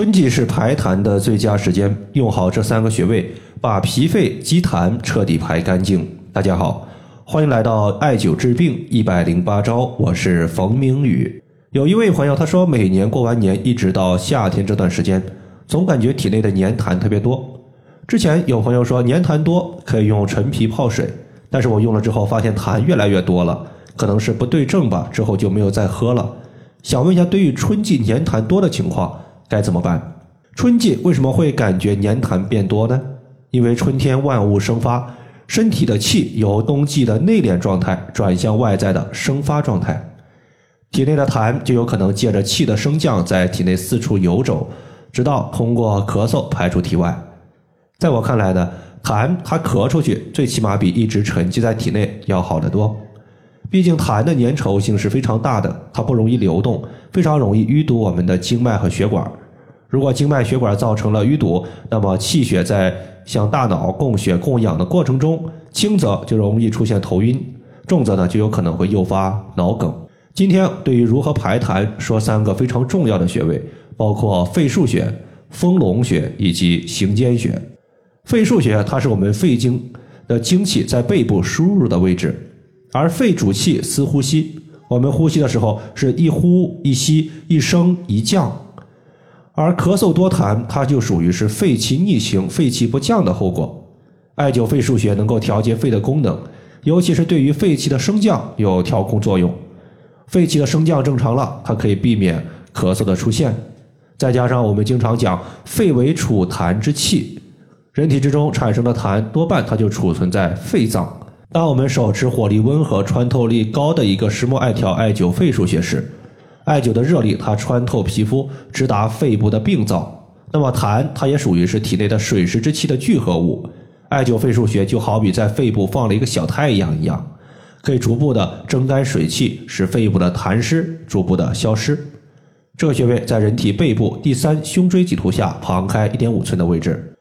春季是排痰的最佳时间，用好这三个穴位，把脾肺积痰彻底排干净。大家好，欢迎来到艾灸治病一百零八招，我是冯明宇。有一位朋友他说，每年过完年一直到夏天这段时间，总感觉体内的粘痰特别多。之前有朋友说粘痰多可以用陈皮泡水，但是我用了之后发现痰越来越多了，可能是不对症吧，之后就没有再喝了。想问一下，对于春季粘痰多的情况。该怎么办？春季为什么会感觉黏痰变多呢？因为春天万物生发，身体的气由冬季的内敛状态转向外在的生发状态，体内的痰就有可能借着气的升降在体内四处游走，直到通过咳嗽排出体外。在我看来呢，痰它咳出去，最起码比一直沉积在体内要好得多。毕竟痰的粘稠性是非常大的，它不容易流动，非常容易淤堵我们的经脉和血管。如果经脉血管造成了淤堵，那么气血在向大脑供血供氧的过程中，轻则就容易出现头晕，重则呢就有可能会诱发脑梗。今天对于如何排痰，说三个非常重要的穴位，包括肺腧穴、丰隆穴以及行间穴。肺腧穴它是我们肺经的精气在背部输入的位置。而肺主气司呼吸，我们呼吸的时候是一呼一吸，一升一降。而咳嗽多痰，它就属于是肺气逆行、肺气不降的后果。艾灸肺腧穴能够调节肺的功能，尤其是对于肺气的升降有调控作用。肺气的升降正常了，它可以避免咳嗽的出现。再加上我们经常讲肺为储痰之器，人体之中产生的痰多半它就储存在肺脏。当我们手持火力温和、穿透力高的一个石墨艾条艾灸肺腧穴时，艾灸的热力它穿透皮肤，直达肺部的病灶。那么痰它也属于是体内的水湿之气的聚合物，艾灸肺腧穴就好比在肺部放了一个小太阳一样，可以逐步的蒸干水气，使肺部的痰湿逐步的消失。这个穴位在人体背部第三胸椎棘突下旁开一点五寸的位置。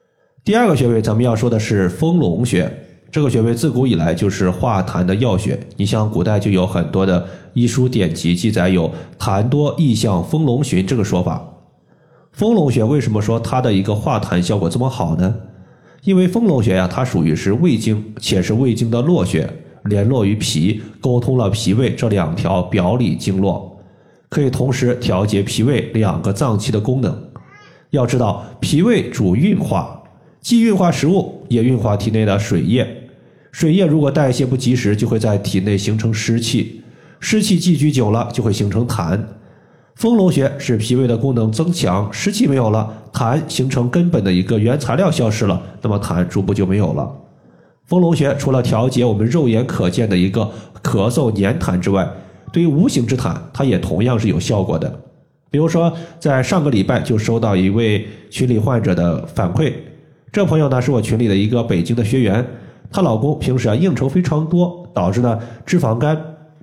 第二个穴位咱们要说的是丰隆穴。这个穴位自古以来就是化痰的要穴。你像古代就有很多的医书典籍记载有“痰多易向丰隆穴”这个说法。丰隆穴为什么说它的一个化痰效果这么好呢？因为丰隆穴呀，它属于是胃经，且是胃经的络穴，联络于脾，沟通了脾胃这两条表里经络，可以同时调节脾胃两个脏器的功能。要知道，脾胃主运化，既运化食物，也运化体内的水液。水液如果代谢不及时，就会在体内形成湿气，湿气积聚久了就会形成痰。丰隆穴使脾胃的功能增强，湿气没有了，痰形成根本的一个原材料消失了，那么痰逐步就没有了。丰隆穴除了调节我们肉眼可见的一个咳嗽粘痰之外，对于无形之痰，它也同样是有效果的。比如说，在上个礼拜就收到一位群里患者的反馈，这朋友呢是我群里的一个北京的学员。她老公平时啊应酬非常多，导致呢脂肪肝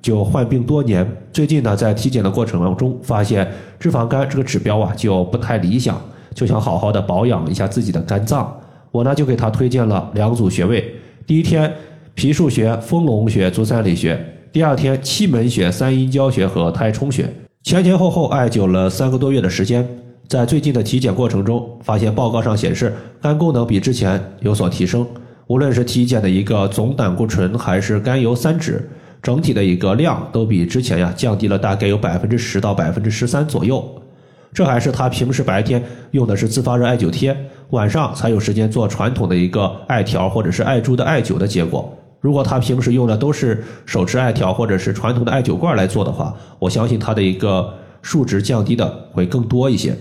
就患病多年。最近呢在体检的过程当中，发现脂肪肝这个指标啊就不太理想，就想好好的保养一下自己的肝脏。我呢就给他推荐了两组穴位：第一天脾腧穴、丰隆穴、足三里穴；第二天气门穴、三阴交穴和太冲穴。前前后后艾灸了三个多月的时间，在最近的体检过程中，发现报告上显示肝功能比之前有所提升。无论是体检的一个总胆固醇，还是甘油三酯，整体的一个量都比之前呀降低了大概有百分之十到百分之十三左右。这还是他平时白天用的是自发热艾灸贴，晚上才有时间做传统的一个艾条或者是艾柱的艾灸的结果。如果他平时用的都是手持艾条或者是传统的艾灸罐来做的话，我相信他的一个数值降低的会更多一些。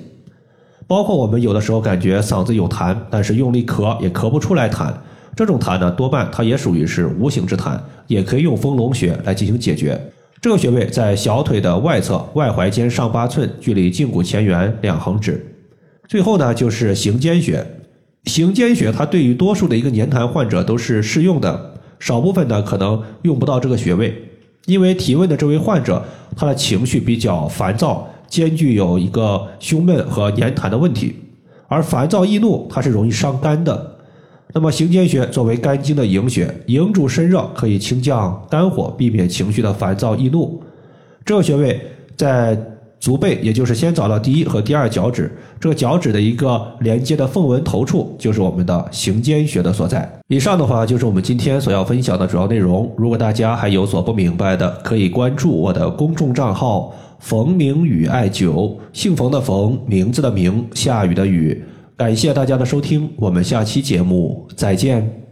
包括我们有的时候感觉嗓子有痰，但是用力咳也咳不出来痰。这种痰呢，多半它也属于是无形之痰，也可以用丰隆穴来进行解决。这个穴位在小腿的外侧，外踝尖上八寸，距离胫骨前缘两横指。最后呢，就是行间穴。行间穴它对于多数的一个黏痰患者都是适用的，少部分呢可能用不到这个穴位。因为提问的这位患者，他的情绪比较烦躁，兼具有一个胸闷和黏痰的问题，而烦躁易怒，它是容易伤肝的。那么行间穴作为肝经的营穴，营主身热，可以清降肝火，避免情绪的烦躁易怒。这个穴位在足背，也就是先找到第一和第二脚趾，这个脚趾的一个连接的缝纹头处，就是我们的行间穴的所在。以上的话就是我们今天所要分享的主要内容。如果大家还有所不明白的，可以关注我的公众账号“冯明宇艾灸”，姓冯的冯，名字的名，下雨的雨。感谢大家的收听，我们下期节目再见。